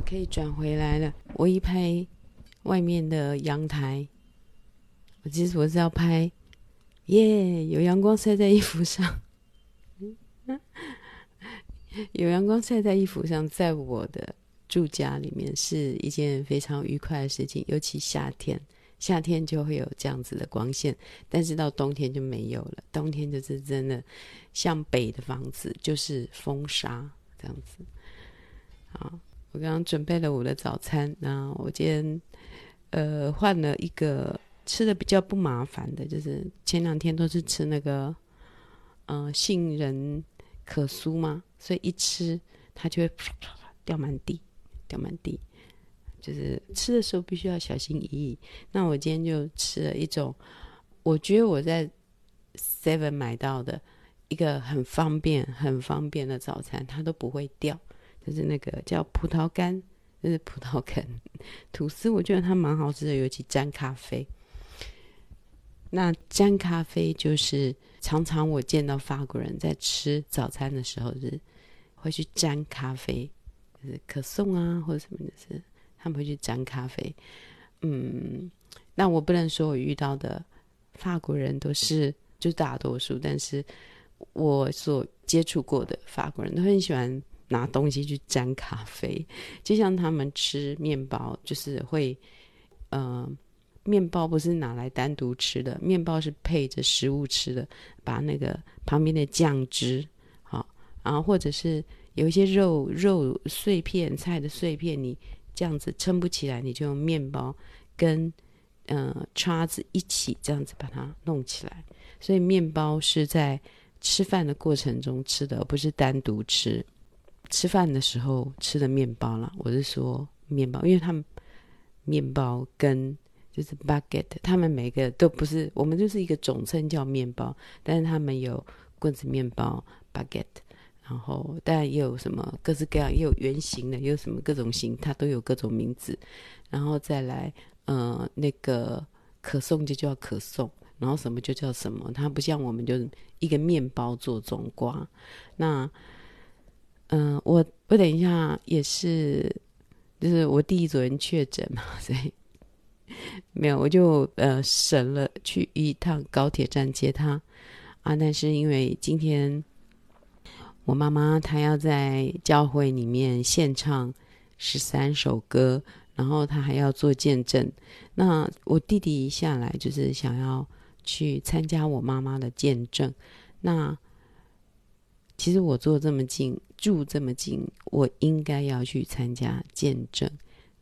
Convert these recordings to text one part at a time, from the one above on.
可以转回来了。我一拍外面的阳台，我其实我是要拍，耶，有阳光晒在衣服上，有阳光晒在衣服上，在我的住家里面是一件非常愉快的事情，尤其夏天。夏天就会有这样子的光线，但是到冬天就没有了。冬天就是真的，像北的房子就是风沙这样子。啊，我刚刚准备了我的早餐，那我今天呃换了一个吃的比较不麻烦的，就是前两天都是吃那个呃杏仁可酥嘛，所以一吃它就会掉满地，掉满地。就是吃的时候必须要小心翼翼。那我今天就吃了一种，我觉得我在 Seven 买到的一个很方便、很方便的早餐，它都不会掉。就是那个叫葡萄干，就是葡萄干吐司，我觉得它蛮好吃的，尤其沾咖啡。那沾咖啡就是常常我见到法国人在吃早餐的时候是会去沾咖啡，就是可颂啊或者什么的是。他们会去沾咖啡，嗯，那我不能说我遇到的法国人都是，就大多数，但是我所接触过的法国人都很喜欢拿东西去沾咖啡，就像他们吃面包，就是会，呃，面包不是拿来单独吃的，面包是配着食物吃的，把那个旁边的酱汁，好，然后或者是有一些肉肉碎片、菜的碎片，你。这样子撑不起来，你就用面包跟呃叉子一起这样子把它弄起来。所以面包是在吃饭的过程中吃的，而不是单独吃。吃饭的时候吃的面包啦，我是说面包，因为他们面包跟就是 baguette，他们每个都不是，我们就是一个总称叫面包，但是他们有棍子面包 baguette。然后，当然也有什么各式各样，也有圆形的，也有什么各种形，它都有各种名字。然后再来，呃，那个可颂就叫可颂，然后什么就叫什么。它不像我们就是一个面包做总瓜。那，嗯、我我等一下也是，就是我弟昨天确诊嘛，所以没有，我就呃省了去一趟高铁站接他啊。但是因为今天。我妈妈她要在教会里面献唱十三首歌，然后她还要做见证。那我弟弟一下来就是想要去参加我妈妈的见证。那其实我坐这么近，住这么近，我应该要去参加见证。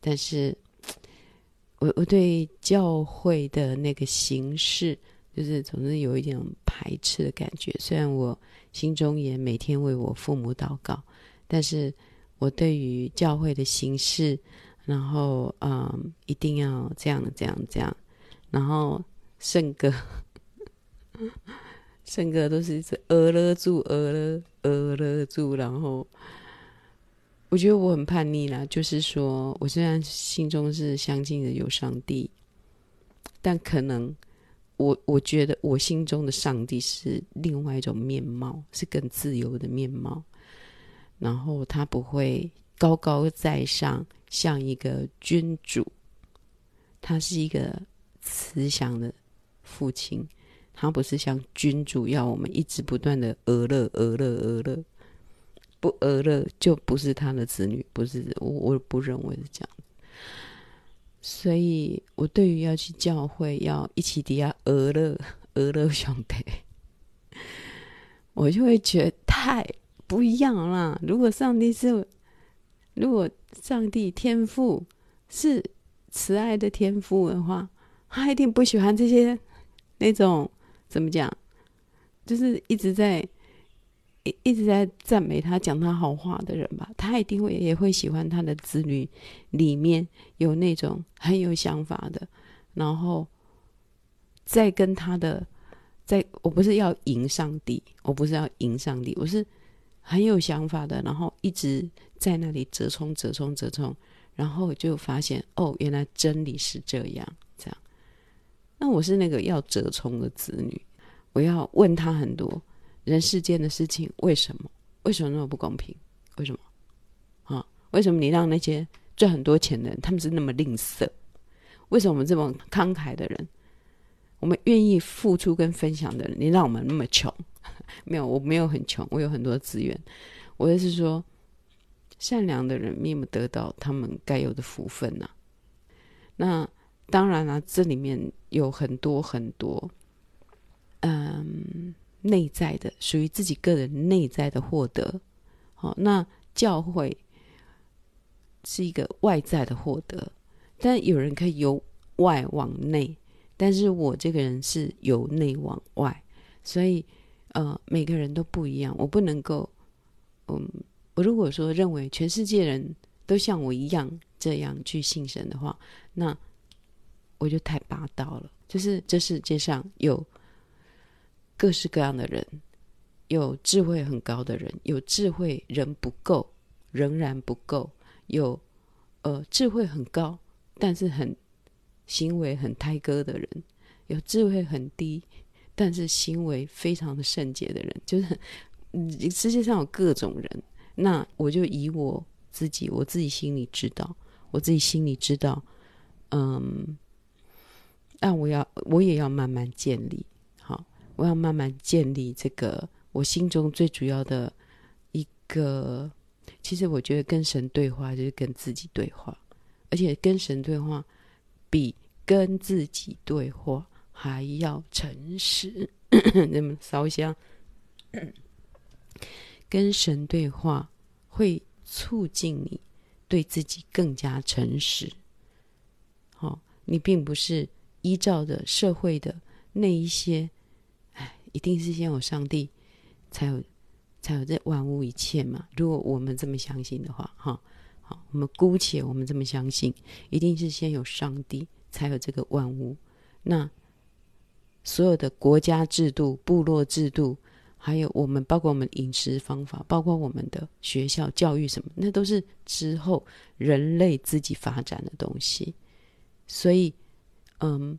但是，我我对教会的那个形式，就是总是有一点排斥的感觉。虽然我。心中也每天为我父母祷告，但是我对于教会的形式，然后嗯，一定要这样这样这样，然后圣歌，圣歌都是一直呃了住呃了呃了住，然后我觉得我很叛逆啦，就是说我虽然心中是相信的有上帝，但可能。我我觉得我心中的上帝是另外一种面貌，是更自由的面貌。然后他不会高高在上，像一个君主。他是一个慈祥的父亲，他不是像君主要我们一直不断的讹乐、讹乐、讹乐，不讹乐就不是他的子女，不是我，我不认为是这样。所以，我对于要去教会，要一起底下讹乐、讹乐 兄弟，我就会觉得太不一样啦。如果上帝是，如果上帝天赋是慈爱的天赋的话，他一定不喜欢这些那种怎么讲，就是一直在。一一直在赞美他、讲他好话的人吧，他一定会也会喜欢他的子女里面有那种很有想法的，然后再跟他的，在我不是要赢上帝，我不是要赢上帝，我是很有想法的，然后一直在那里折冲、折冲、折冲，然后就发现哦，原来真理是，这样。那我是那个要折冲的子女，我要问他很多。人世间的事情，为什么？为什么那么不公平？为什么？啊？为什么你让那些赚很多钱的人，他们是那么吝啬。为什么我们这么慷慨的人，我们愿意付出跟分享的人，你让我们那么穷？没有，我没有很穷，我有很多资源。我的是说，善良的人没有得到他们该有的福分呐、那当然了、这里面有很多很多，嗯，内在的属于自己个人内在的获得。好，那教会是一个外在的获得，但有人可以由外往内，但是我这个人是由内往外，所以。呃，每个人都不一样，我不能够，嗯，我如果说认为全世界人都像我一样这样去信神的话，那我就太霸道了。就是这世界上有各式各样的人，有智慧很高的人，有智慧人不够，仍然不够，有呃智慧很高，但是很行为很胎哥的人，有智慧很低。但是行为非常的圣洁的人，就是世界上有各种人。那我就以我自己，我自己心里知道，我自己心里知道，嗯，但我要，我也要慢慢建立。好，我要慢慢建立这个我心中最主要的一个。其实我觉得跟神对话就是跟自己对话，而且跟神对话比跟自己对话。还要诚实，那么烧香，跟神对话会促进你对自己更加诚实。好、哦，你并不是依照着社会的那一些，哎，一定是先有上帝，才有才有这万物一切嘛。如果我们这么相信的话，哈、好，我们姑且我们这么相信，一定是先有上帝，才有这个万物。那。所有的国家制度、部落制度，还有我们，包括我们饮食方法，包括我们的学校教育什么，那都是之后人类自己发展的东西。所以，嗯，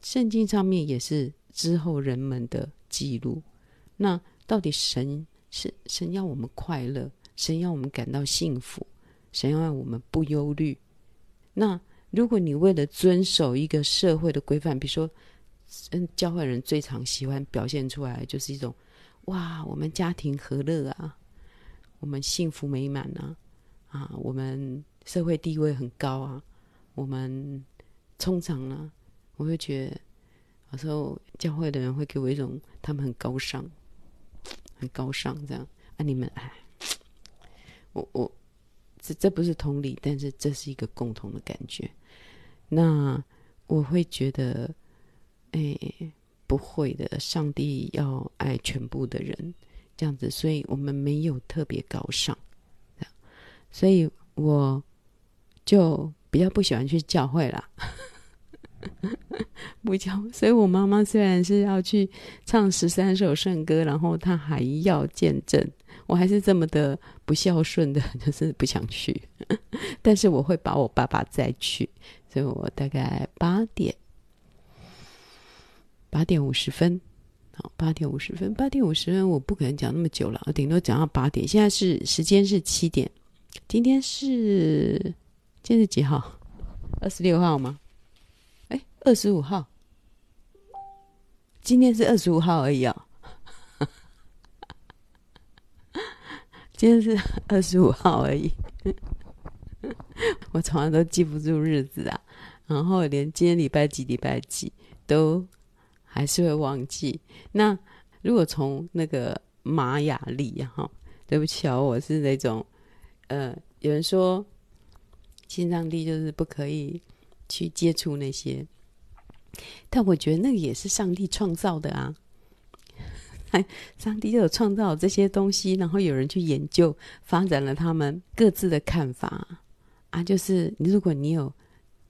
圣经上面也是之后人们的记录。那到底神是神要我们快乐，神要我们感到幸福，神要让我们不忧虑。那如果你为了遵守一个社会的规范，比如说，嗯，教会人最常喜欢表现出来就是一种，哇，我们家庭和乐啊，我们幸福美满啊，啊，我们社会地位很高啊，我们通常呢，我会觉得有时候教会的人会给我一种他们很高尚，很高尚这样。啊，你们哎，我我这这不是同理，但是这是一个共同的感觉，那我会觉得。哎，不会的，上帝要爱全部的人，这样子，所以我们没有特别高尚，所以我就比较不喜欢去教会啦，不教。所以我妈妈虽然是要去唱十三首圣歌，然后她还要见证，我还是这么的不孝顺的，就是不想去。但是我会把我爸爸载去，所以我大概八点。八点五十分，好，八点五十分，八点五十分，我不可能讲那么久了，我顶多讲到八点。现在是时间是七点，今天是今天是几号？二十六号吗？二十五号，今天是二十五号而已、哦。今天是二十五号而已，我从来都记不住日子啊，然后连今天礼拜几礼拜几都。还是会忘记。那如果从那个玛雅历哈，对不起哦，我是那种呃，有人说新上帝就是不可以去接触那些，但我觉得那个也是上帝创造的啊。上帝就有创造这些东西，然后有人去研究，发展了他们各自的看法啊。就是如果你有，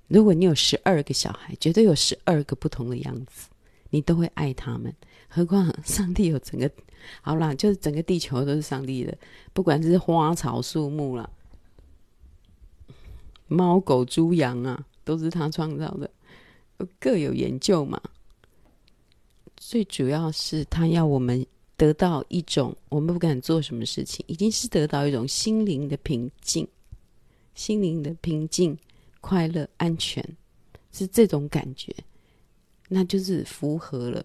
如果你有十二个小孩，绝对有十二个不同的样子。你都会爱他们，何况 上帝有整个，好啦，就是整个地球都是上帝的，不管是花草树木啦，猫狗猪羊啊，都是他创造的，各有研究嘛。最主要是他要我们得到一种，我们不敢做什么事情，已经是得到一种心灵的平静，心灵的平静、快乐、安全，是这种感觉，那就是符合了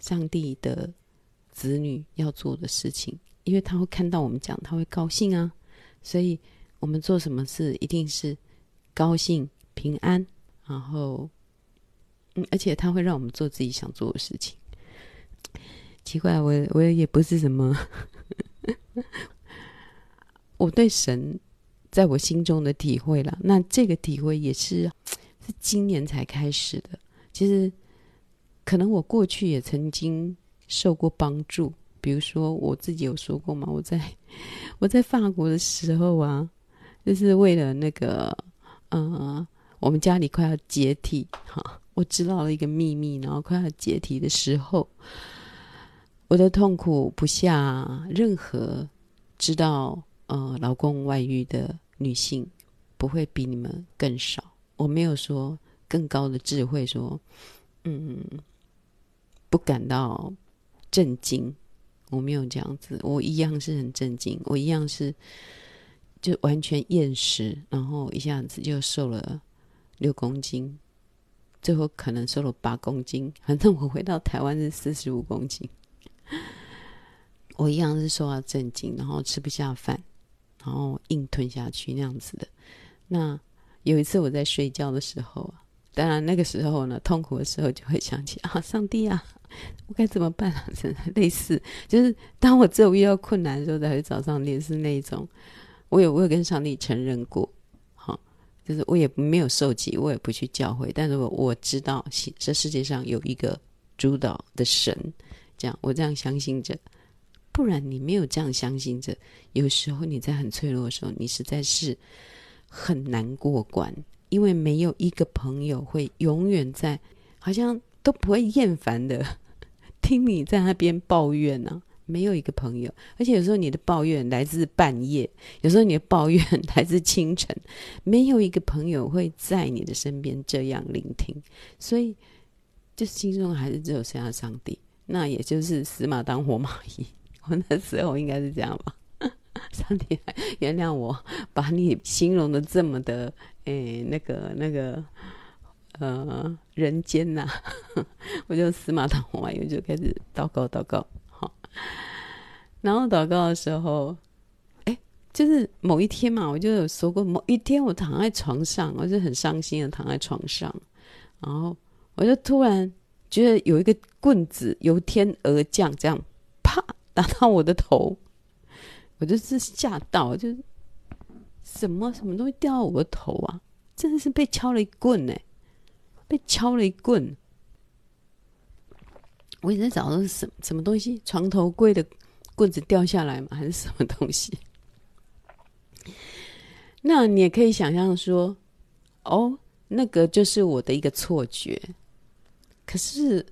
上帝的子女要做的事情，因为他会看到我们讲，他会高兴啊，所以我们做什么事一定是高兴、平安，然后，而且他会让我们做自己想做的事情。奇怪，我我也不是什么，我对神在我心中的体会了。那这个体会也是是今年才开始的。其实，可能我过去也曾经受过帮助。比如说，我自己有说过嘛，我在我在法国的时候啊，就是为了那个，嗯、我们家里快要解体哈，我知道了一个秘密，然后快要解体的时候。我的痛苦不下任何知道呃老公外遇的女性，不会比你们更少。我没有说更高的智慧说，说嗯不感到震惊，我没有这样子，我一样是很震惊，我一样是就完全厌食，然后一下子就瘦了六公斤，最后可能瘦了八公斤，反正我回到台湾是四十五公斤。我一样是受到震惊，然后吃不下饭，然后硬吞下去那样子的。那有一次我在睡觉的时候啊，当然那个时候呢，痛苦的时候就会想起啊，上帝啊，我该怎么办啊？真 的类似，就是当我只有遇到困难的时候，才会找上帝，是那种。我有我有跟上帝承认过，就是我也没有受洗，我也不去教会，但是我我知道，这世界上有一个主导的神。这样，我这样相信着，不然你没有这样相信着，有时候你在很脆弱的时候，你实在是很难过关，因为没有一个朋友会永远在，好像都不会厌烦的 听你在那边抱怨呢、没有一个朋友，而且有时候你的抱怨来自半夜，有时候你的抱怨 来自清晨，没有一个朋友会在你的身边这样聆听，所以就心中还是只有剩下上帝。那也就是死马当活马医，我那时候应该是这样吧。上帝原谅我，把你形容的这么的，诶，那个那个，呃，人间呐、我就死马当活马医，我就开始祷告祷告。然后祷告的时候，哎，就是某一天嘛，我就有说过，某一天我躺在床上，我就很伤心的躺在床上，然后我就突然。觉得有一个棍子由天而降，这样啪打到我的头，我就是吓到，就是什么什么东西掉到我的头啊！真的是被敲了一棍哎，被敲了一棍。我一直在找的是什么什么东西，床头柜的棍子掉下来吗？还是什么东西？那你也可以想象说，哦，那个就是我的一个错觉。可是，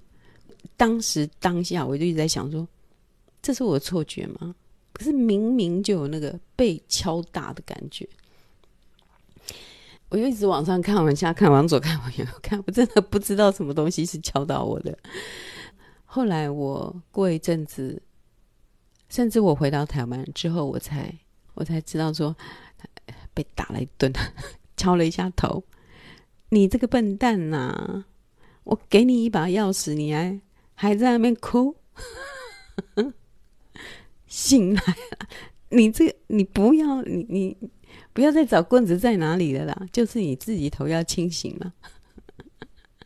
当时当下，我就一直在想说，这是我的错觉吗？可是明明就有那个被敲打的感觉，我就一直往上看，往下看，往左看，往右看，我真的不知道什么东西是敲到我的。后来我过一阵子，甚至我回到台湾之后，我才我才知道说，被打了一顿，敲了一下头，你这个笨蛋呐、啊！我给你一把钥匙，你还还在那边哭？醒来了！你这，你不要，你你不要再找棍子在哪里了啦，就是你自己头要清醒了。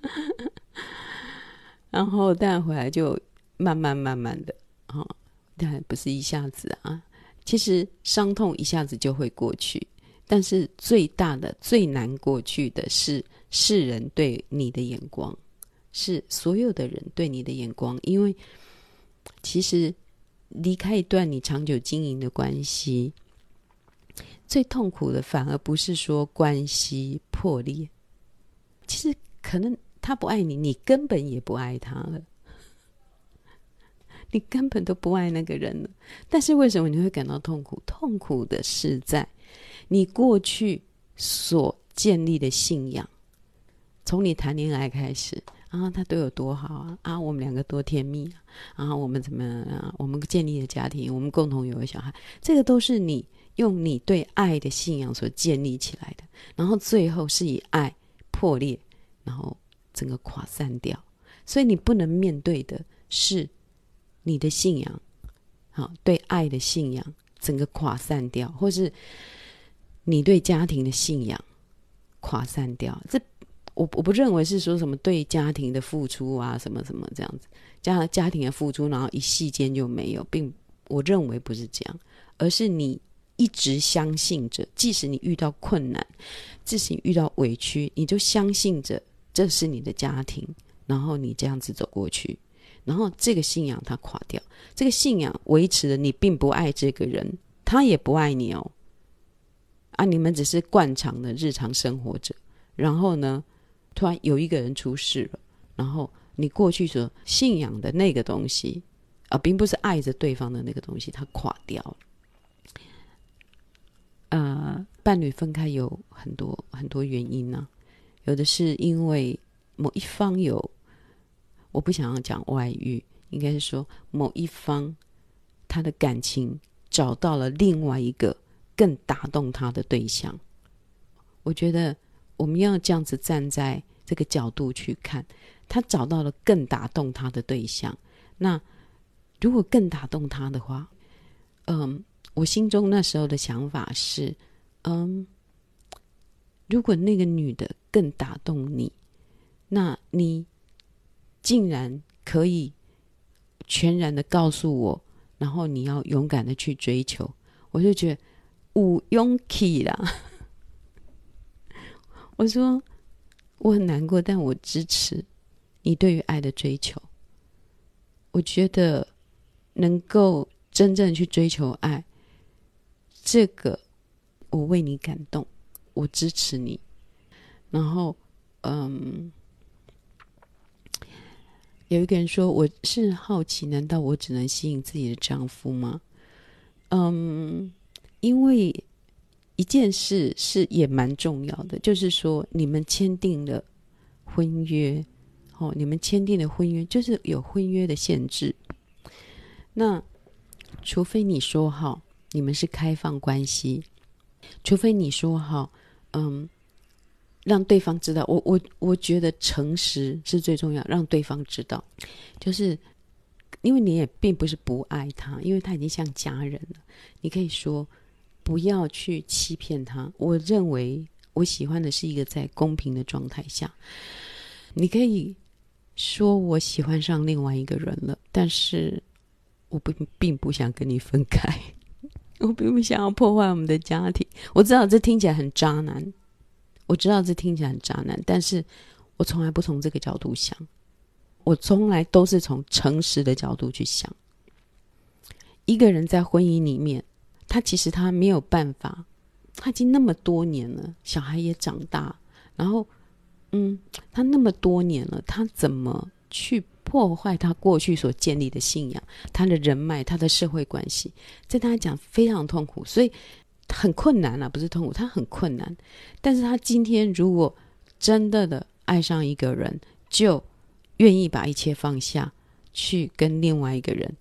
然后带回来就慢慢慢慢的啊，但不是一下子啊。其实伤痛一下子就会过去，但是最大的最难过去的是世人对你的眼光。是所有的人对你的眼光，因为其实离开一段你长久经营的关系，最痛苦的反而不是说关系破裂，其实可能他不爱你，你根本也不爱他了，你根本都不爱那个人了。但是为什么你会感到痛苦？痛苦的是在你过去所建立的信仰，从你谈恋爱开始。啊，他对我多好啊，啊，我们两个多甜蜜啊，啊，我们怎么啊，我们建立了家庭，我们共同有个小孩，这个都是你用你对爱的信仰所建立起来的，然后最后是以爱破裂，然后整个垮散掉，所以你不能面对的是你的信仰，好，对爱的信仰整个垮散掉，或是你对家庭的信仰。垮散掉，这我我不认为是说什么对家庭的付出啊，什么什么这样子，家家庭的付出，然后一夕间就没有，并我认为不是这样，而是你一直相信着，即使你遇到困难，即使你遇到委屈，你就相信着这是你的家庭，然后你这样子走过去，然后这个信仰它垮掉，这个信仰维持了你并不爱这个人，他也不爱你哦。啊！你们只是惯常的日常生活着，然后呢，突然有一个人出事了，然后你过去所信仰的那个东西，啊，并不是爱着对方的那个东西，它垮掉了。呃，伴侣分开有很多很多原因呢，有的是因为某一方有，我不想要讲外遇，应该是说某一方他的感情找到了另外一个。更打动他的对象，我觉得我们要这样子站在这个角度去看，他找到了更打动他的对象。那如果更打动他的话，嗯，我心中那时候的想法是，嗯，如果那个女的更打动你，那你竟然可以全然的告诉我，然后你要勇敢的去追求，我就觉得。有勇气啦！我说我很难过，但我支持你对于爱的追求。我觉得能够真正去追求爱，这个我为你感动，我支持你。然后，嗯，有一个人说：“我是好奇，难道我只能吸引自己的丈夫吗？”嗯。因为一件事是也蛮重要的，就是说你们签订了婚约，哦，你们签订了婚约，就是有婚约的限制。那除非你说好你们是开放关系，除非你说好，嗯，让对方知道，我我我觉得诚实是最重要，让对方知道，就是因为你也并不是不爱他，因为他已经像家人了，你可以说。不要去欺骗他。我认为我喜欢的是一个在公平的状态下，你可以说我喜欢上另外一个人了，但是我不并不想跟你分开，我并不想要破坏我们的家庭。我知道这听起来很渣男，我知道这听起来很渣男，但是我从来不从这个角度想，我从来都是从诚实的角度去想。一个人在婚姻里面。他其实他没有办法，他已经那么多年了，小孩也长大，然后，嗯，他那么多年了，他怎么去破坏他过去所建立的信仰、他的人脉、他的社会关系，在他讲非常痛苦，所以很困难啊，不是痛苦，他很困难。但是他今天如果真的的爱上一个人，就愿意把一切放下去跟另外一个人。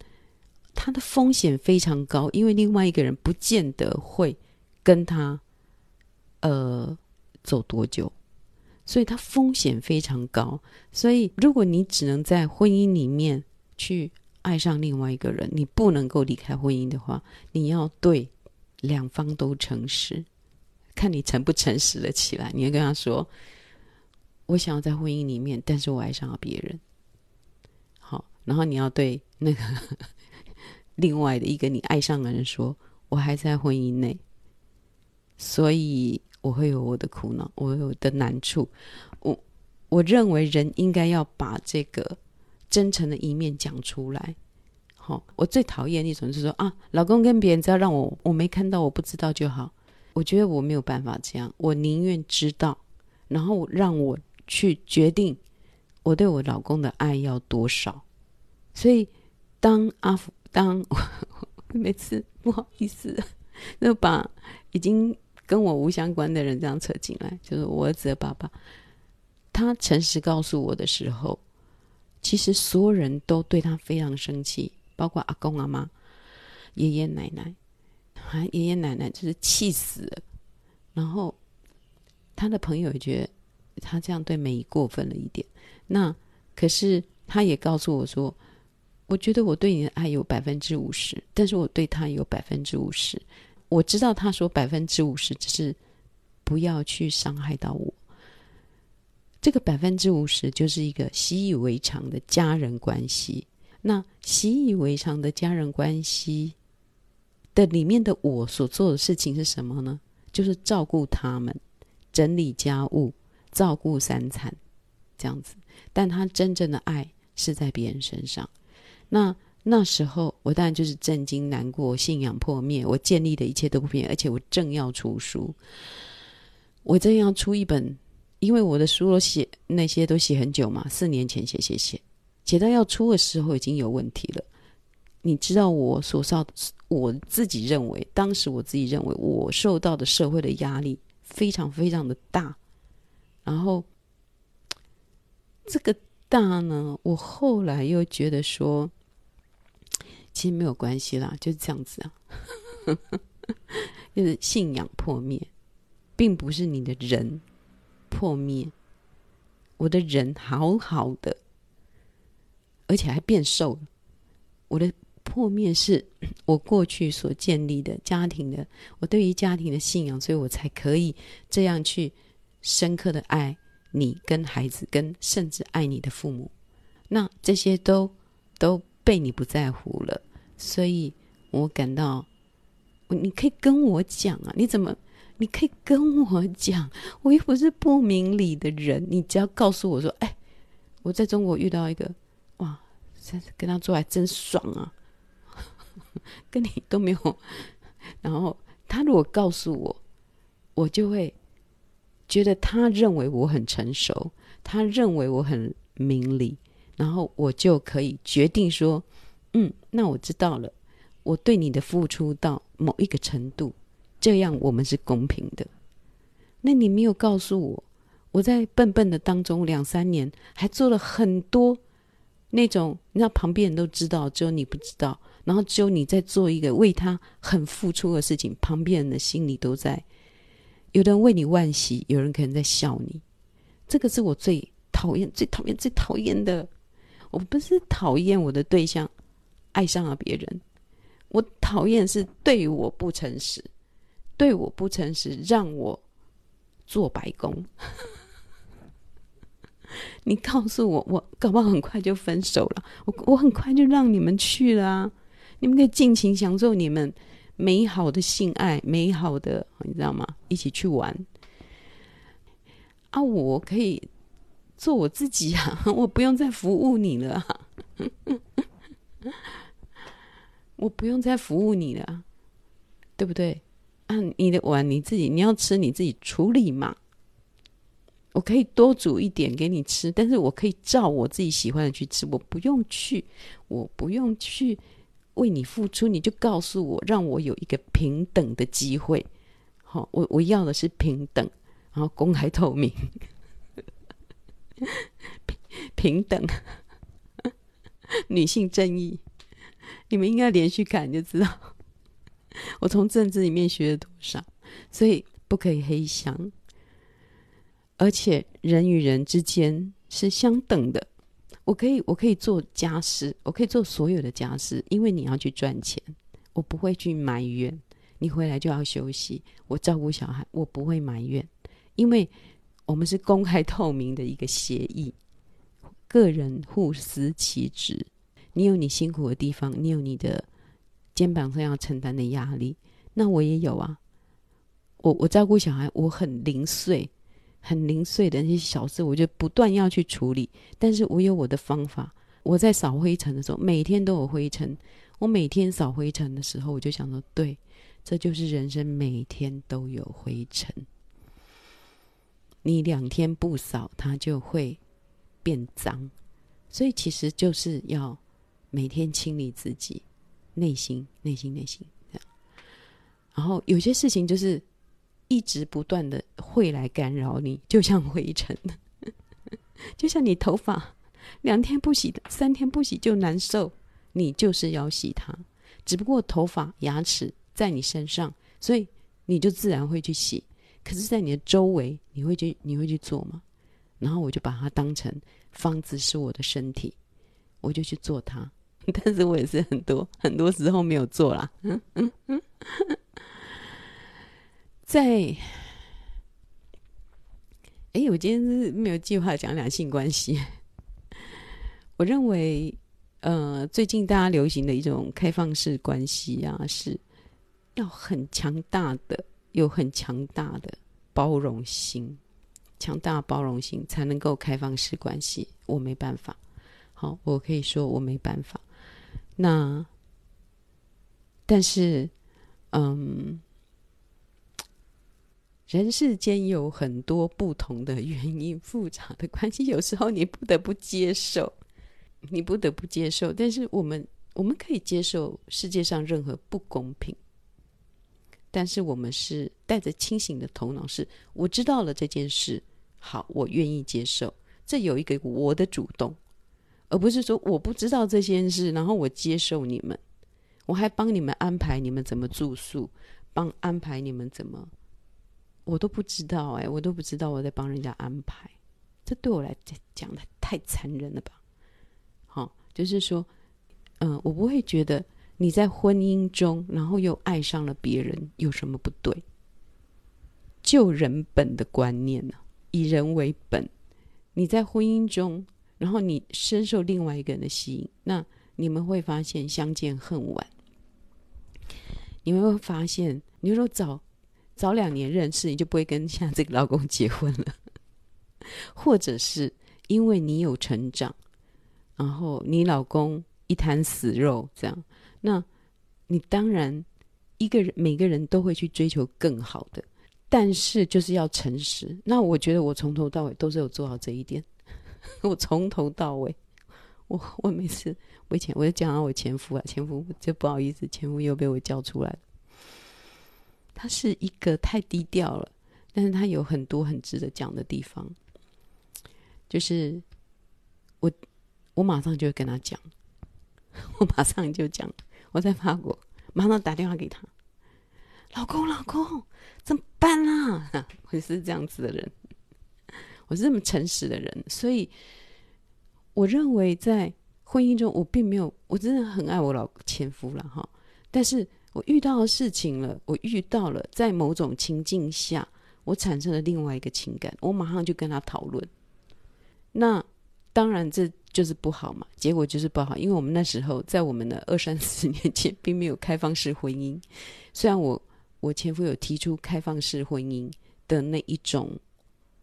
他的风险非常高，因为另外一个人不见得会跟他呃走多久，所以他风险非常高。所以，如果你只能在婚姻里面去爱上另外一个人，你不能够离开婚姻的话，你要对两方都诚实，看你诚不诚实了起来。你要跟他说：“我想要在婚姻里面，但是我爱上了别人。”好，然后你要对那个。另外的一个你爱上的人说：“我还在婚姻内，所以我会有我的苦恼，我有的难处。我我认为人应该要把这个真诚的一面讲出来。好，我最讨厌一种就是说啊，老公跟别人只要让我我没看到，我不知道就好。我觉得我没有办法这样，我宁愿知道，然后让我去决定我对我老公的爱要多少。所以当阿福。”当 我每次不好意思，就把已经跟我无相关的人这样扯进来，就是我儿子的爸爸，他诚实告诉我的时候，其实所有人都对他非常生气，包括阿公阿妈、爷爷奶奶，还爷爷奶奶就是气死了。然后他的朋友也觉得他这样对美姨过分了一点。那可是他也告诉我说，我觉得我对你的爱有百分之五十，但是我对他有百分之五十。我知道他说百分之五十只是不要去伤害到我。这个百分之五十就是一个习以为常的家人关系。那习以为常的家人关系的里面的我所做的事情是什么呢？就是照顾他们，整理家务，照顾三餐，这样子。但他真正的爱是在别人身上。那那时候我当然就是震惊、难过、信仰破灭，我建立的一切都不变，而且我正要出书，我正要出一本。因为我的书都写那些都写很久嘛，四年前写写写，写到要出的时候已经有问题了。你知道我所受，我自己认为，当时我自己认为我受到的社会的压力非常非常的大。然后这个大呢，我后来又觉得说，其实没有关系啦，就是这样子啊，就是信仰破灭，并不是你的人。破灭，我的人好好的，而且还变瘦了。我的破灭是 我过去所建立的家庭的，我对于家庭的信仰，所以我才可以这样去深刻的爱你跟孩子，跟甚至爱你的父母。那这些都都被你不在乎了，所以我感到，你可以跟我讲啊，你怎么？你可以跟我讲，我又不是不明理的人。你只要告诉我说：“哎，我在中国遇到一个，哇，跟他做还真爽啊，跟你都没有。”然后他如果告诉我，我就会觉得他认为我很成熟，他认为我很明理，然后我就可以决定说：“嗯，那我知道了，我对你的付出到某一个程度。”这样我们是公平的。那你没有告诉我，我在笨笨的当中两三年，还做了很多那种，你知道旁边人都知道，只有你不知道。然后只有你在做一个为他很付出的事情，旁边人的心里都在。有的人为你惋惜，有人可能在笑你。这个是我最讨厌、最讨厌、最讨厌的。我不是讨厌我的对象爱上了别人，我讨厌是对我不诚实。对我不诚实，让我做白工。你告诉我，我搞不好很快就分手了。我我很快就让你们去了啊！你们可以尽情享受你们美好的性爱，美好的，你知道吗？一起去玩啊！我可以做我自己啊！我不用再服务你了啊，我不用再服务你了，对不对？啊，你的碗你自己，你要吃你自己处理嘛。我可以多煮一点给你吃，但是我可以照我自己喜欢的去吃，我不用去，我不用去为你付出，你就告诉我，让我有一个平等的机会。好，我我要的是平等，然后公开透明，平平等，女性正义，你们应该连续看就知道。我从政治里面学了多少，所以不可以黑箱，而且人与人之间是相等的。我可以，我可以做家事，我可以做所有的家事，因为你要去赚钱，我不会去埋怨。你回来就要休息，我照顾小孩，我不会埋怨，因为我们是公开透明的一个协议，个人互司其职。你有你辛苦的地方，你有你的。肩膀上要承担的压力，那我也有啊。我我照顾小孩，我很零碎，很零碎的那些小事，我就不断要去处理。但是我有我的方法。我在扫灰尘的时候，每天都有灰尘。我每天扫灰尘的时候，我就想说，对，这就是人生，每天都有灰尘。你两天不扫，它就会变脏。所以其实就是要每天清理自己。内心，内心，内心这样。然后有些事情就是一直不断的会来干扰你，就像灰尘。就像你头发两天不洗、三天不洗就难受，你就是要洗它。只不过头发、牙齿在你身上，所以你就自然会去洗。可是，在你的周围，你会去你会去做吗？然后我就把它当成房子是我的身体，我就去做它。但是我也是很多很多时候没有做啦。嗯嗯嗯，在，哎，我今天是没有计划讲两性关系。我认为，呃，最近大家流行的一种开放式关系啊，是要很强大的，有很强大的包容心，强大包容心才能够开放式关系。我没办法，好，我可以说我没办法。那，但是，嗯，人世间有很多不同的原因，复杂的关系，有时候你不得不接受，你不得不接受。但是我们我们可以接受世界上任何不公平，但是我们是带着清醒的头脑，是我知道了这件事，好，我愿意接受，这有一个我的主动。而不是说我不知道这件事，然后我接受你们，我还帮你们安排你们怎么住宿，帮安排你们怎么，我都不知道哎，我都不知道我在帮人家安排，这对我来讲的太残忍了吧？好，就是说，嗯，我不会觉得你在婚姻中，然后又爱上了别人有什么不对？就人本的观念呢，以人为本，你在婚姻中。然后你深受另外一个人的吸引，那你们会发现相见恨晚。你们会发现，你说早早两年认识，你就不会跟现在这个老公结婚了，或者是因为你有成长，然后你老公一滩死肉这样，那你当然一个人每个人都会去追求更好的，但是就是要诚实。那我觉得我从头到尾都是有做好这一点。我从头到尾，我我每次我以前我就讲到我前夫啊，前夫就不好意思，前夫又被我叫出来了。他是一个太低调了，但是他有很多很值得讲的地方。就是我我马上就跟他讲，我马上就讲，我在法国马上打电话给他，老公老公怎么办啊？我是这样子的人。我是这么诚实的人，所以我认为在婚姻中，我并没有，我真的很爱我老前夫了哈。但是我遇到的事情了，我遇到了在某种情境下，我产生了另外一个情感，我马上就跟他讨论。那当然这就是不好嘛，结果就是不好，因为我们那时候在我们的二三十年前，并没有开放式婚姻。虽然我我前夫有提出开放式婚姻的那一种。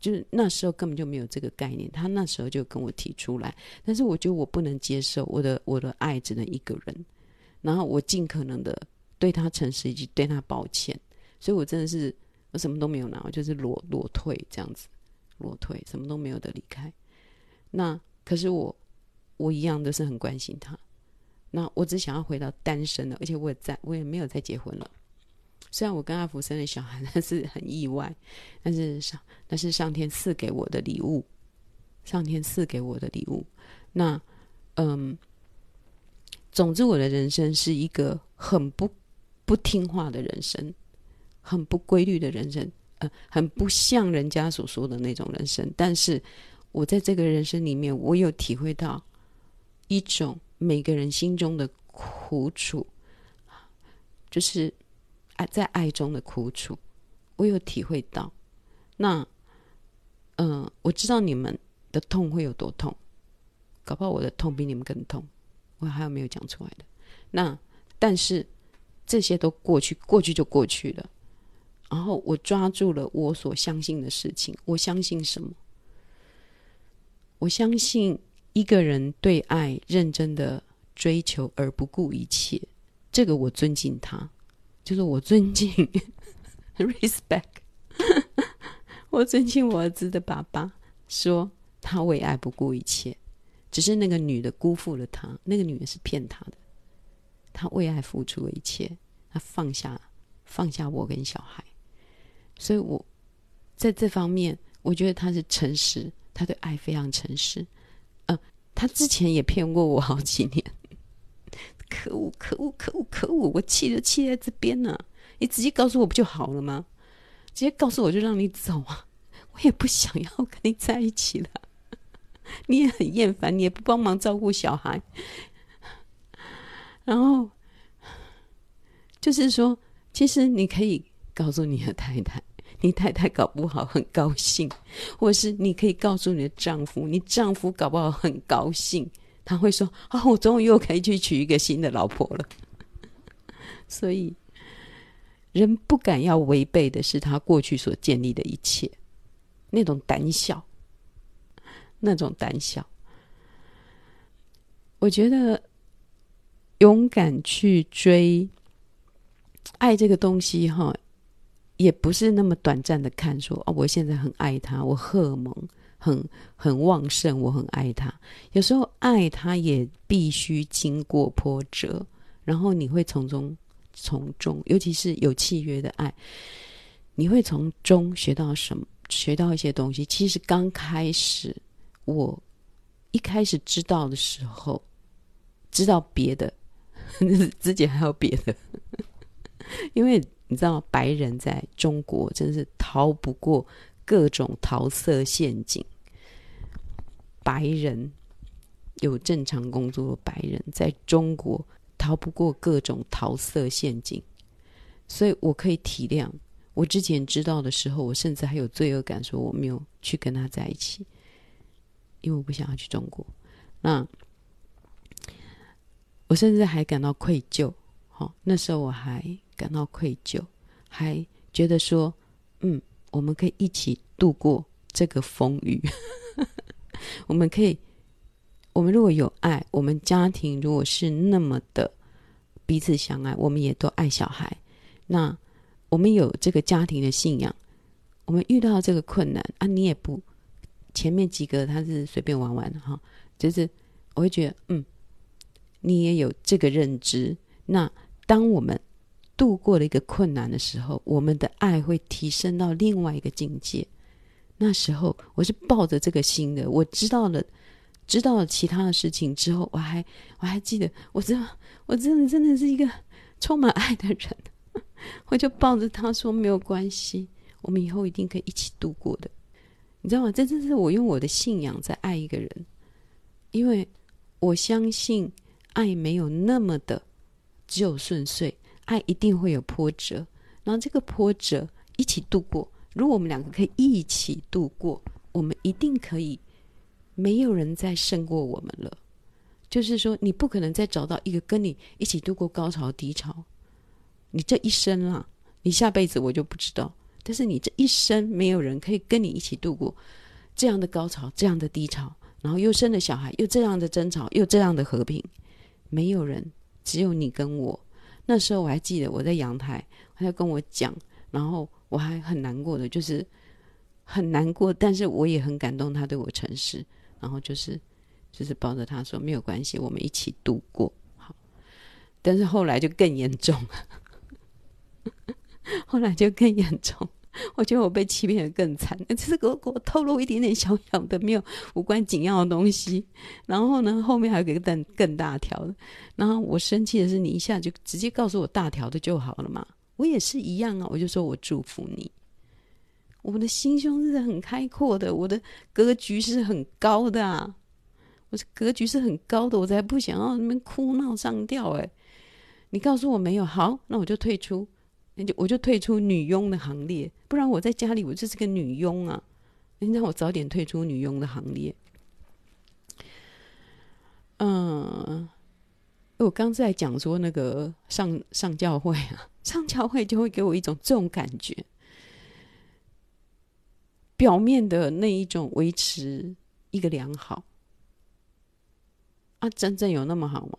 就是那时候根本就没有这个概念，他那时候就跟我提出来，但是我觉得我不能接受，我的我的爱只能一个人，然后我尽可能的对他诚实以及对他抱歉，所以我真的是我什么都没有拿，我就是裸裸退这样子，裸退什么都没有的离开。那可是我我一样都是很关心他，那我只想要回到单身了，而且我也在我也没有再结婚了。虽然我跟阿福生的小孩，那是很意外，但是上那是上天赐给我的礼物，上天赐给我的礼物。那嗯，总之我的人生是一个很不不听话的人生，很不规律的人生，呃，很不像人家所说的那种人生。但是我在这个人生里面，我有体会到一种每个人心中的苦楚，就是。爱在爱中的苦楚，我有体会到。那，嗯、呃，我知道你们的痛会有多痛，搞不好我的痛比你们更痛。我还有没有讲出来的？那，但是这些都过去，过去就过去了。然后我抓住了我所相信的事情。我相信什么？我相信一个人对爱认真的追求而不顾一切，这个我尊敬他。就是我尊敬，respect，我尊敬我儿子的爸爸，说他为爱不顾一切，只是那个女的辜负了他，那个女的是骗他的，他为爱付出了一切，他放下放下我跟小孩，所以我在这方面，我觉得他是诚实，他对爱非常诚实。嗯、呃，他之前也骗过我好几年。可恶！可恶！可恶！可恶！我气就气在这边呢、你直接告诉我不就好了吗？直接告诉我就让你走啊！我也不想要跟你在一起了。你也很厌烦，你也不帮忙照顾小孩。然后就是说，其实你可以告诉你的太太，你太太搞不好很高兴，或是你可以告诉你的丈夫，你丈夫搞不好很高兴，他会说：“啊，我终于又可以去娶一个新的老婆了。”所以，人不敢要违背的是他过去所建立的一切，那种胆小，那种胆小，我觉得。勇敢去追爱这个东西，哈，也不是那么短暂的看说哦，我现在很爱他，我荷尔蒙很很旺盛，我很爱他。有时候爱他也必须经过波折，然后你会从中从中，尤其是有契约的爱，你会从中学到什么？学到一些东西。其实刚开始，我一开始知道的时候，知道别的。自己还有别的，因为你知道，白人在中国真是逃不过各种桃色陷阱。白人有正常工作的白人在中国逃不过各种桃色陷阱，所以我可以体谅。我之前知道的时候，我甚至还有罪恶感，说我没有去跟他在一起，因为我不想要去中国。那。我甚至还感到愧疚，好，那时候我还感到愧疚，还觉得说，嗯，我们可以一起度过这个风雨，我们可以，我们如果有爱，我们家庭如果是那么的彼此相爱，我们也都爱小孩，那我们有这个家庭的信仰，我们遇到这个困难啊，你也不前面几个他是随便玩玩的哈，就是我会觉得，嗯。你也有这个认知，那当我们度过了一个困难的时候，我们的爱会提升到另外一个境界。那时候我是抱着这个心的，我知道了，知道了其他的事情之后，我还我还记得，我真我真的真的是一个充满爱的人，我就抱着他说没有关系，我们以后一定可以一起度过的，你知道吗？这真是我用我的信仰在爱一个人，因为我相信。爱没有那么的只有顺遂，爱一定会有波折，然后这个波折一起度过。如果我们两个可以一起度过，我们一定可以，没有人再胜过我们了。就是说，你不可能再找到一个跟你一起度过高潮低潮。你这一生啊，你下辈子我就不知道，但是你这一生没有人可以跟你一起度过这样的高潮，这样的低潮，然后又生了小孩，又这样的争吵，又这样的和平。没有人，只有你跟我。那时候我还记得，我在阳台，他就跟我讲，然后我还很难过的，就是很难过，但是我也很感动，他对我诚实，然后就是就是抱着他说没有关系，我们一起度过。好，但是后来就更严重了，后来就更严重。我觉得我被欺骗的更惨，只是给我透露一点点小小的没有无关紧要的东西，然后呢，后面还有个更更大条的，然后我生气的是你一下就直接告诉我大条的就好了嘛，我也是一样啊，我就说我祝福你，我的心胸是很开阔的，我的格局是很高的啊，我的格局是很高的，我才不想要那边哭闹上吊哎，你告诉我没有，好，那我就退出。那就我就退出女佣的行列，不然我在家里我就是个女佣啊！你让我早点退出女佣的行列。嗯，我刚在讲说那个上上教会啊，上教会就会给我一种这种感觉，表面的那一种维持一个良好啊，真正有那么好吗？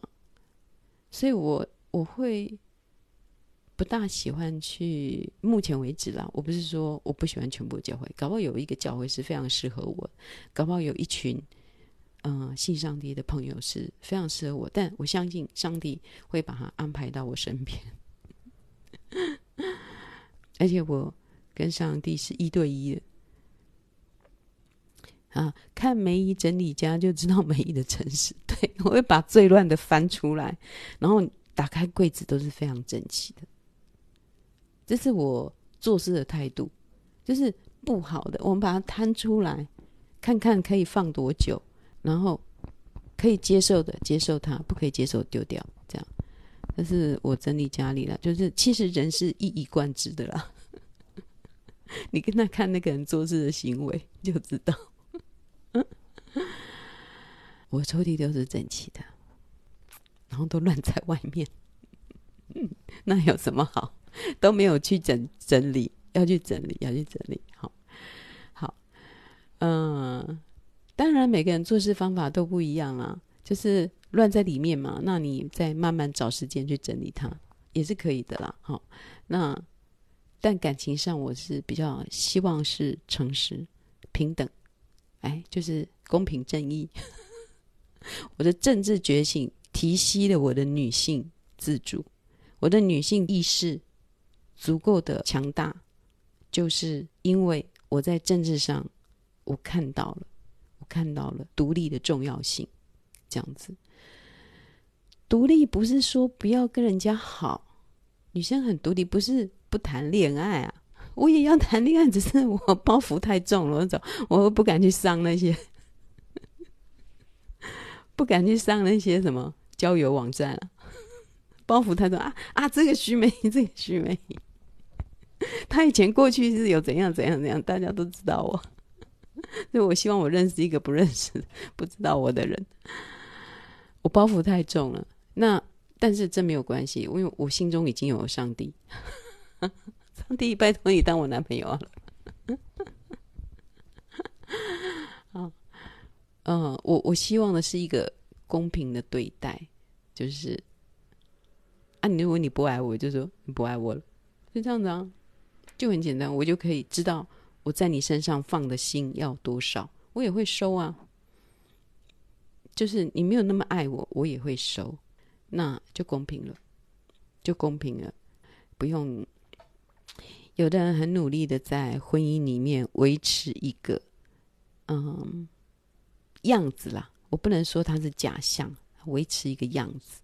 所以我我会。不大喜欢去，目前为止啦。我不是说我不喜欢全部教会，搞不好有一个教会是非常适合我，搞不好有一群嗯、信上帝的朋友是非常适合我。但我相信上帝会把他安排到我身边，而且我跟上帝是一对一的。啊，看梅姨整理家就知道梅姨的诚实。对，我会把最乱的翻出来，然后打开柜子都是非常整齐的。这是我做事的态度，就是不好的，我们把它摊出来，看看可以放多久，然后可以接受的接受它，不可以接受丢掉，这样。这是我整理家里了，就是其实人是一以贯之的啦。你跟他看那个人做事的行为就知道。我抽屉都是整齐的，然后都乱在外面，那有什么好？都没有去整整理，要去整理，要去整理。好，好，嗯，当然每个人做事方法都不一样啊，就是乱在里面嘛。那你再慢慢找时间去整理它，也是可以的啦。好，那但感情上我是比较希望是诚实、平等，哎，就是公平正义。我的政治觉醒提息了我的女性自主，我的女性意识。足够的强大，就是因为我在政治上，我看到了，我看到了独立的重要性。这样子，独立不是说不要跟人家好，女生很独立，不是不谈恋爱啊，我也要谈恋爱，只是我包袱太重了，我走，我不敢去上那些，不敢去上那些什么交友网站啊，包袱太重啊啊！这个虚美，这个虚美。他以前过去是有怎样怎样怎样，大家都知道我，所以我希望我认识一个不认识、不知道我的人。我包袱太重了，那但是这没有关系，因为我心中已经有上帝。上帝，拜托你当我男朋友了。好，嗯，我我希望的是一个公平的对待，就是啊，你如果你不爱我，就说你不爱我了，就这样子啊。就很简单，我就可以知道我在你身上放的心要多少，我也会收啊。就是你没有那么爱我，我也会收，那就公平了，就公平了，不用。有的人很努力的在婚姻里面维持一个嗯样子啦，我不能说他是假象，维持一个样子。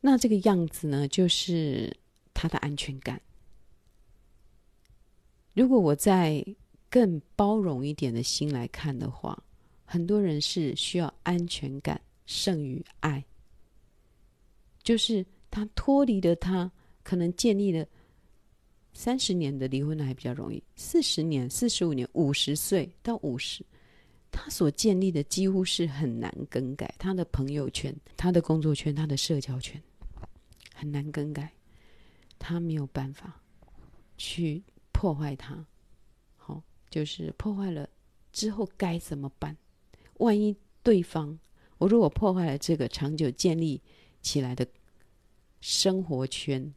那这个样子呢，就是他的安全感。如果我在更包容一点的心来看的话，很多人是需要安全感胜于爱。就是他脱离了他，可能建立了三十年的离婚还比较容易，四十年、四十五年、五十岁到五十，他所建立的几乎是很难更改。他的朋友圈、他的工作圈、他的社交圈很难更改，他没有办法去。破坏它，好，就是破坏了之后该怎么办？万一对方，我如果破坏了这个长久建立起来的生活圈，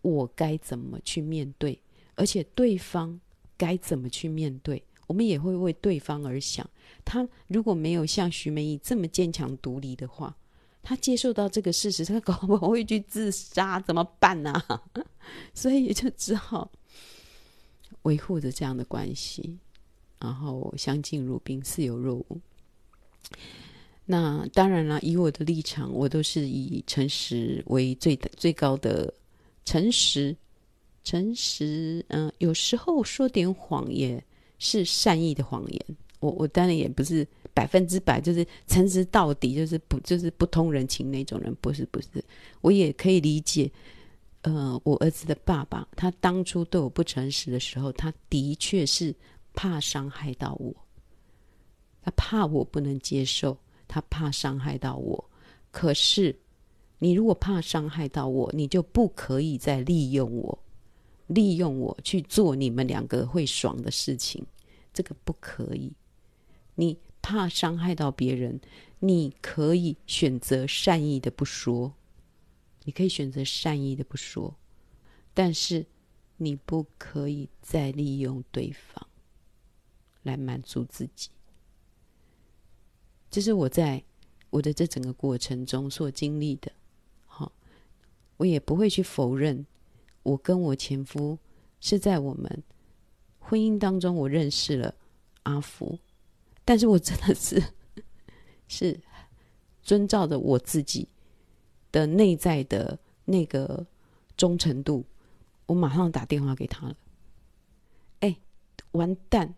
我该怎么去面对？而且对方该怎么去面对？我们也会为对方而想。他如果没有像徐美仪这么坚强独立的话，他接受到这个事实，他搞不好会去自杀，怎么办呢、啊？所以就只好。维护着这样的关系，然后相敬如宾，似有若无。那当然了，以我的立场，我都是以诚实为最最高的诚实。诚实，嗯、有时候说点谎也是善意的谎言。我我当然也不是百分之百就是诚实到底，就是不就是不通人情那种人，不是不是。我也可以理解。呃，我儿子的爸爸，他当初对我不诚实的时候，他的确是怕伤害到我，他怕我不能接受，他怕伤害到我。可是，你如果怕伤害到我，你就不可以再利用我，利用我去做你们两个会爽的事情，这个不可以。你怕伤害到别人，你可以选择善意的不说。你可以选择善意的不说，但是你不可以再利用对方来满足自己。这是我在我的这整个过程中所经历的。好，我也不会去否认，我跟我前夫是在我们婚姻当中，我认识了阿福，但是我真的是 是遵照着我自己的内在的那个忠诚度，我马上打电话给他了。哎，完蛋，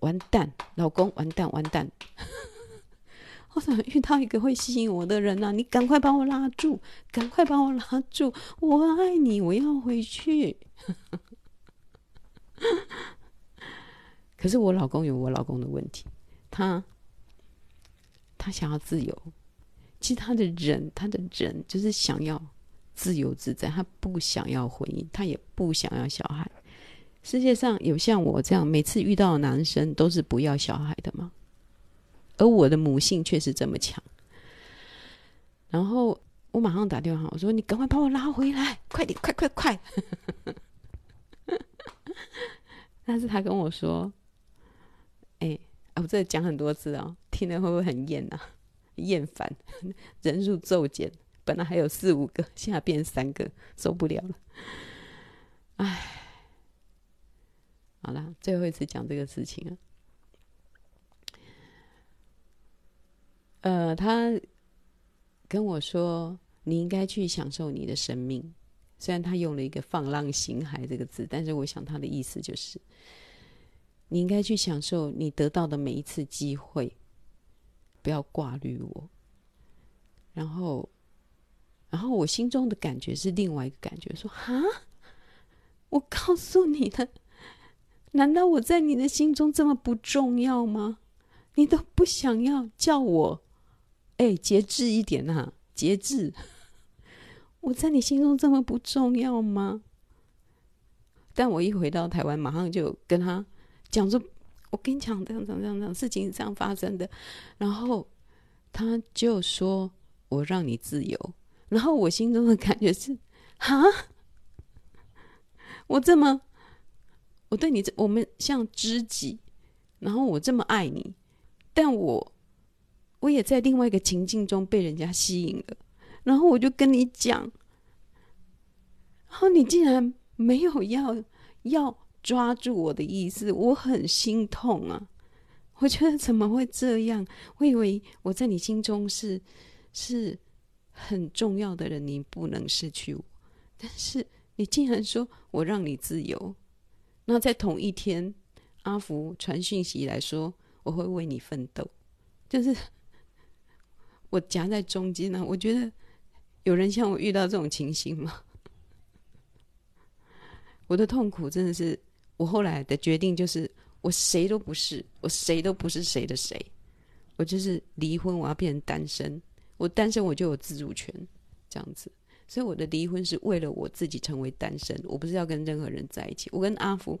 完蛋，老公，完蛋，完蛋！我怎么遇到一个会吸引我的人呢、你赶快把我拉住，赶快把我拉住！我爱你，我要回去。可是我老公有我老公的问题，他他想要自由。其实他的人，他的人就是想要自由自在，他不想要婚姻，他也不想要小孩。世界上有像我这样每次遇到男生都是不要小孩的吗？而我的母性却是这么强。然后我马上打电话，我说：“你赶快把我拉回来，快点，快快快！” 但是他跟我说：“哎、欸，我这讲很多次哦，听了会不会很厌啊？厌烦，人数骤减，本来还有四五个，现在变三个，受不了了。”哎，好了，最后一次讲这个事情了。呃，他跟我说：“你应该去享受你的生命。”虽然他用了一个“放浪形骸”这个字，但是我想他的意思就是，你应该去享受你得到的每一次机会，不要挂虑我。然后，然后我心中的感觉是另外一个感觉，说：“哈，我告诉你的，难道我在你的心中这么不重要吗？你都不想要叫我，哎，节制一点呐，节制。”我在你心中这么不重要吗？但我一回到台湾，马上就跟他讲说：“我跟你讲，这样这样这样这样事情是这样发生的。”然后他就说：“我让你自由。”然后我心中的感觉是：“哈，我这么，我对你这，我们像知己，然后我这么爱你，但我我也在另外一个情境中被人家吸引了。”然后我就跟你讲，然后你竟然没有要要抓住我的意思，我很心痛啊！我觉得怎么会这样？我以为我在你心中是是很重要的人，你不能失去我。但是你竟然说我让你自由，那在同一天，阿福传讯息来说我会为你奋斗，就是我夹在中间呢，我觉得。有人像我遇到这种情形吗？我的痛苦真的是，我后来的决定就是，我谁都不是，我谁都不是谁的谁，我就是离婚，我要变成单身，我单身我就有自主权，这样子。所以我的离婚是为了我自己成为单身，我不是要跟任何人在一起。我跟阿福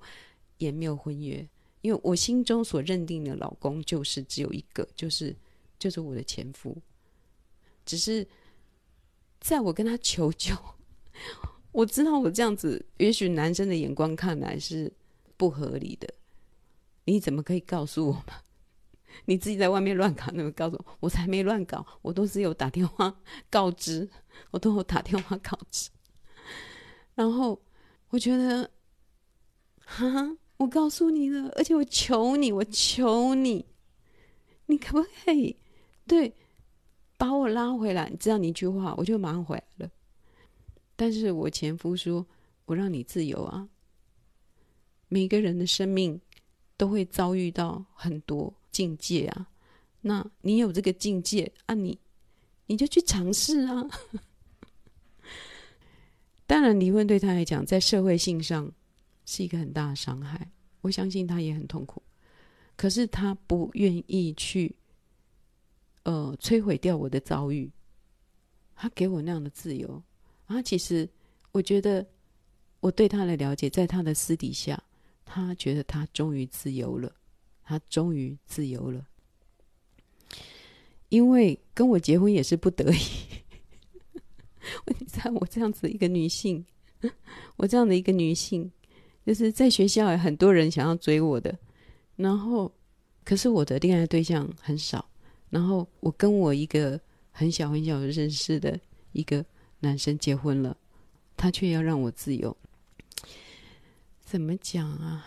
也没有婚约，因为我心中所认定的老公就是只有一个，就是就是我的前夫，只是。在我跟他求救，我知道我这样子，也许男生的眼光看来是不合理的。你怎么可以告诉我吗？你自己在外面乱搞，那么告诉我，我才没乱搞，我都是有打电话告知，我都有打电话告知。然后我觉得，哈，我告诉你了，而且我求你，我求你，你可不可以对？把我拉回来，你知道你一句话，我就马上回来了。但是我前夫说：“我让你自由啊。”每个人的生命都会遭遇到很多境界啊。那你有这个境界啊你，你就去尝试啊。当然，离婚对他来讲，在社会性上是一个很大的伤害。我相信他也很痛苦，可是他不愿意去。呃，摧毁掉我的遭遇，他给我那样的自由啊！其实我觉得我对他的了解，在他的私底下，他觉得他终于自由了，他终于自由了。因为跟我结婚也是不得已。你知道我这样子一个女性，我这样的一个女性，就是在学校有很多人想要追我的，然后可是我的恋爱对象很少。然后我跟我一个很小很小认识的一个男生结婚了，他却要让我自由，怎么讲啊？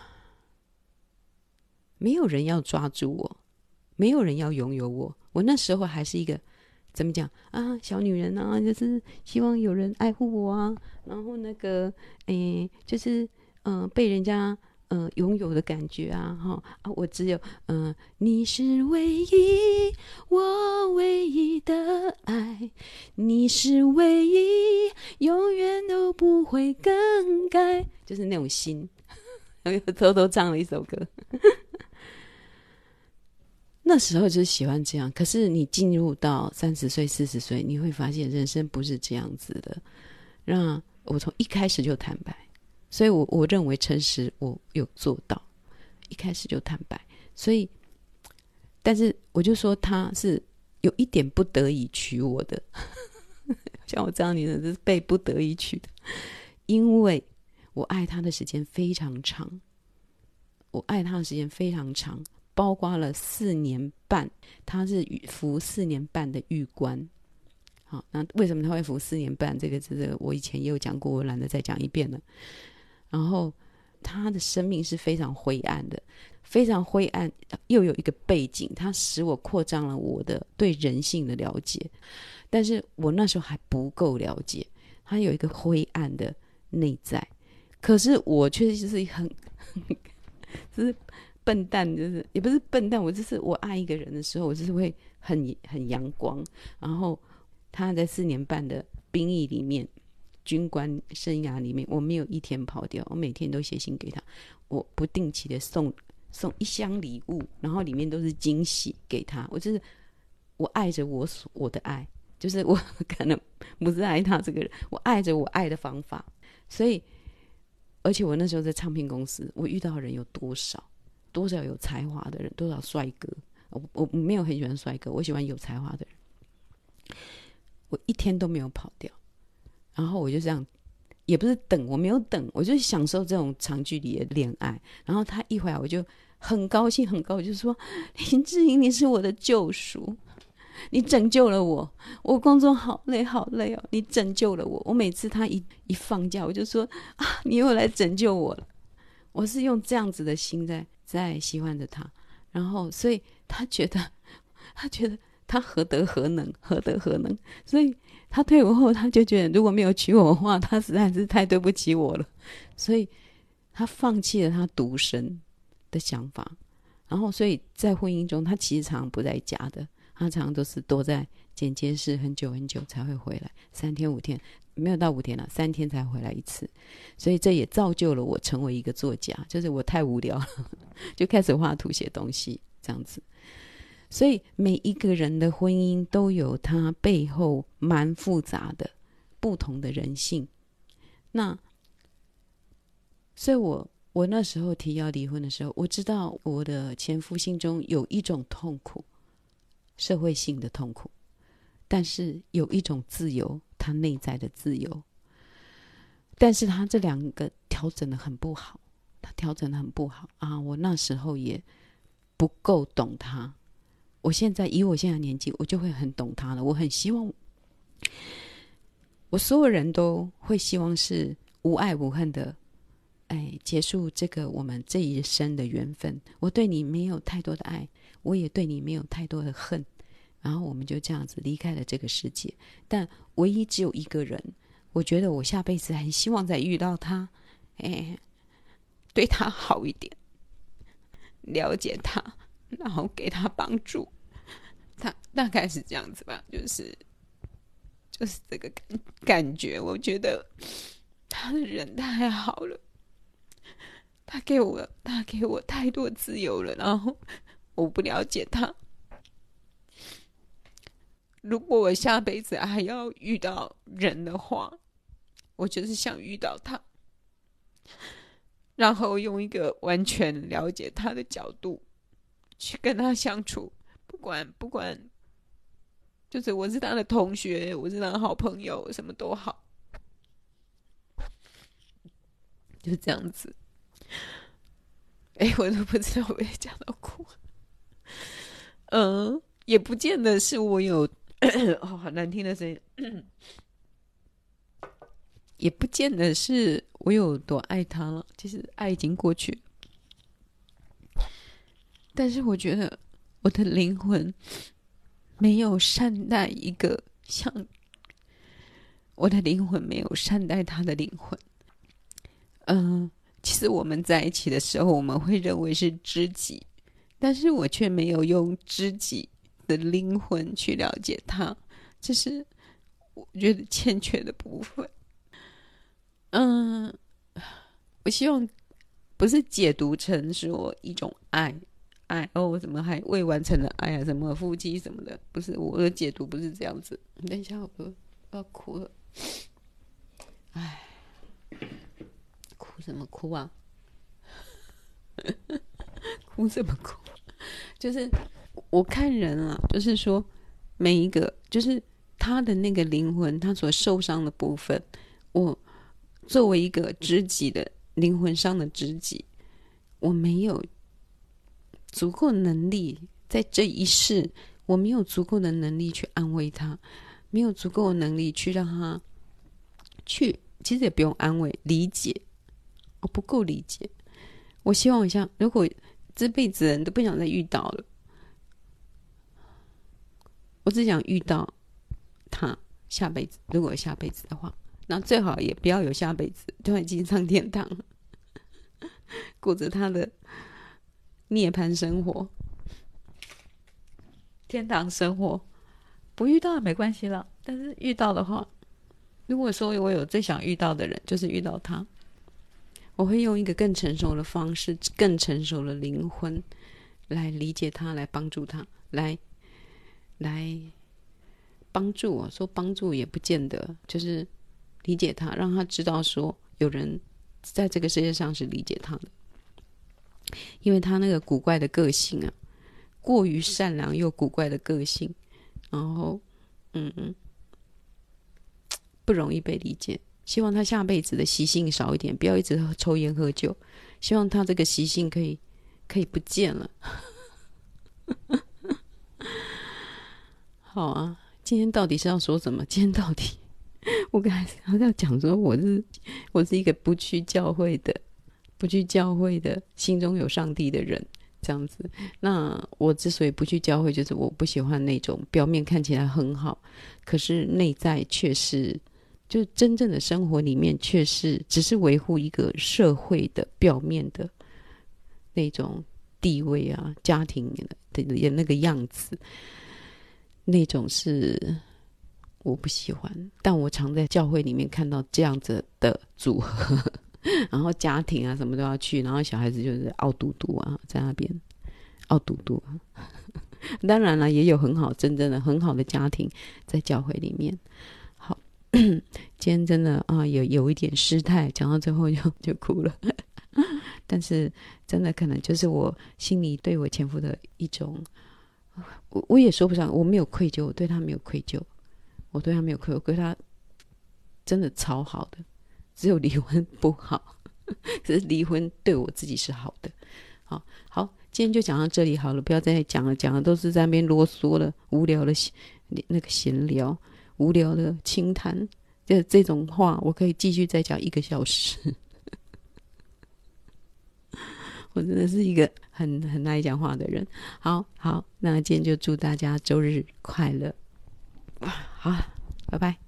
没有人要抓住我，没有人要拥有我。我那时候还是一个怎么讲啊，小女人啊，就是希望有人爱护我啊，然后那个诶，就是嗯、被人家。嗯、拥有的感觉啊，哈啊，我只有嗯、你是唯一，我唯一的爱，你是唯一，永远都不会更改，就是那种心，然 后偷偷唱了一首歌。那时候就是喜欢这样，可是你进入到三十岁、四十岁，你会发现人生不是这样子的。让我从一开始就坦白。所以我，我认为诚实，我有做到，一开始就坦白。所以，但是我就说他是有一点不得已娶我的，像我这样的人是被不得已娶的，因为我爱他的时间非常长，我爱他的时间非常长，包括了四年半，他是服四年半的狱官。好，那为什么他会服四年半？这个这个我以前也有讲过，我懒得再讲一遍了。然后他的生命是非常灰暗的，非常灰暗，又有一个背景，它使我扩张了我的对人性的了解。但是我那时候还不够了解，他有一个灰暗的内在。可是我确实是很，就是笨蛋，就是也不是笨蛋，我就是我爱一个人的时候，我就是会很很阳光。然后他在四年半的兵役里面。军官生涯里面，我没有一天跑掉，我每天都写信给他，我不定期的送送一箱礼物，然后里面都是惊喜给他。我就是我爱着我所我的爱，就是我可能不是爱他这个人，我爱着我爱的方法。所以，而且我那时候在唱片公司，我遇到的人有多少？多少有才华的人，多少帅哥？我我没有很喜欢帅哥，我喜欢有才华的人。我一天都没有跑掉。然后我就这样，也不是等，我没有等，我就享受这种长距离的恋爱。然后他一回来，我就很高兴，很高兴，就说林志颖，你是我的救赎，你拯救了我，我工作好累好累哦，你拯救了我。我每次他一一放假，我就说啊，你又来拯救我了。我是用这样子的心在在喜欢着他，然后所以他觉得，他觉得他何德何能，何德何能，所以。他退伍后，他就觉得如果没有娶我的话，他实在是太对不起我了，所以他放弃了他独身的想法。然后，所以在婚姻中，他其实常常不在家的，他常常都是躲在剪接室很久很久才会回来，三天五天没有到五天了，三天才回来一次。所以这也造就了我成为一个作家，就是我太无聊了，就开始画图写东西这样子。所以每一个人的婚姻都有他背后蛮复杂的不同的人性。那，所以我我那时候提要离婚的时候，我知道我的前夫心中有一种痛苦，社会性的痛苦，但是有一种自由，他内在的自由。但是他这两个调整的很不好，他调整的很不好啊！我那时候也不够懂他。我现在以我现在年纪，我就会很懂他了。我很希望，我所有人都会希望是无爱无恨的，哎，结束这个我们这一生的缘分。我对你没有太多的爱，我也对你没有太多的恨，然后我们就这样子离开了这个世界。但唯一只有一个人，我觉得我下辈子很希望再遇到他，哎，对他好一点，了解他。然后给他帮助，他大概是这样子吧，就是就是这个感感觉。我觉得他的人太好了，他给我他给我太多自由了。然后我不了解他，如果我下辈子还要遇到人的话，我就是想遇到他，然后用一个完全了解他的角度。去跟他相处，不管不管，就是我是他的同学，我是他的好朋友，什么都好，就是这样子。哎，我都不知道我也讲到哭。嗯，也不见得是我有 哦，好难听的声音，也不见得是我有多爱他了。其实爱已经过去。但是我觉得，我的灵魂没有善待一个像我的灵魂没有善待他的灵魂。嗯、其实我们在一起的时候，我们会认为是知己，但是我却没有用知己的灵魂去了解他，这是我觉得欠缺的部分。嗯，我希望不是解读成是我一种爱。爱哦，我怎么还未完成的爱啊？什么夫妻什么的？不是我的解读，不是这样子。等一下，我我要哭了。哎，哭什么哭啊？哭什么哭？就是我看人啊，就是说每一个，就是他的那个灵魂，他所受伤的部分，我作为一个知己的灵魂上的知己，我没有。足够能力，在这一世，我没有足够的能力去安慰他，没有足够的能力去让他去，其实也不用安慰，理解，我不够理解。我希望一下，如果这辈子人都不想再遇到了，我只想遇到他下辈子。如果有下辈子的话，那最好也不要有下辈子，就已经上天堂了，过着他的。涅槃生活，天堂生活，不遇到也没关系了。但是遇到的话，如果说我有最想遇到的人，就是遇到他，我会用一个更成熟的方式，更成熟的灵魂来理解他，来帮助他，来来帮助我。说帮助也不见得，就是理解他，让他知道说有人在这个世界上是理解他的。因为他那个古怪的个性啊，过于善良又古怪的个性，然后，嗯嗯，不容易被理解。希望他下辈子的习性少一点，不要一直抽烟喝酒。希望他这个习性可以可以不见了。好啊，今天到底是要说什么？今天到底，我刚才要讲说我是我是一个不去教会的。不去教会的，心中有上帝的人，这样子。那我之所以不去教会，就是我不喜欢那种表面看起来很好，可是内在却是，就真正的生活里面却是只是维护一个社会的表面的那种地位啊，家庭的的那个样子，那种是我不喜欢。但我常在教会里面看到这样子的组合。然后家庭啊，什么都要去，然后小孩子就是傲嘟嘟啊，在那边傲嘟嘟啊。当然了，也有很好、真正的很好的家庭在教会里面。今天真的啊，有有一点失态，讲到最后就就哭了。但是真的可能就是我心里对我前夫的一种，我我也说不上，我没有愧疚，我对他没有愧疚，我对他没有愧疚，我对他真的超好的。只有离婚不好，可是离婚对我自己是好的。好，好，今天就讲到这里好了，不要再讲了，讲的都是在那边啰嗦了，无聊的那个闲聊，无聊的轻谈，这这种话我可以继续再讲一个小时。我真的是一个很很爱讲话的人。好好，那今天就祝大家周日快乐。好，拜拜。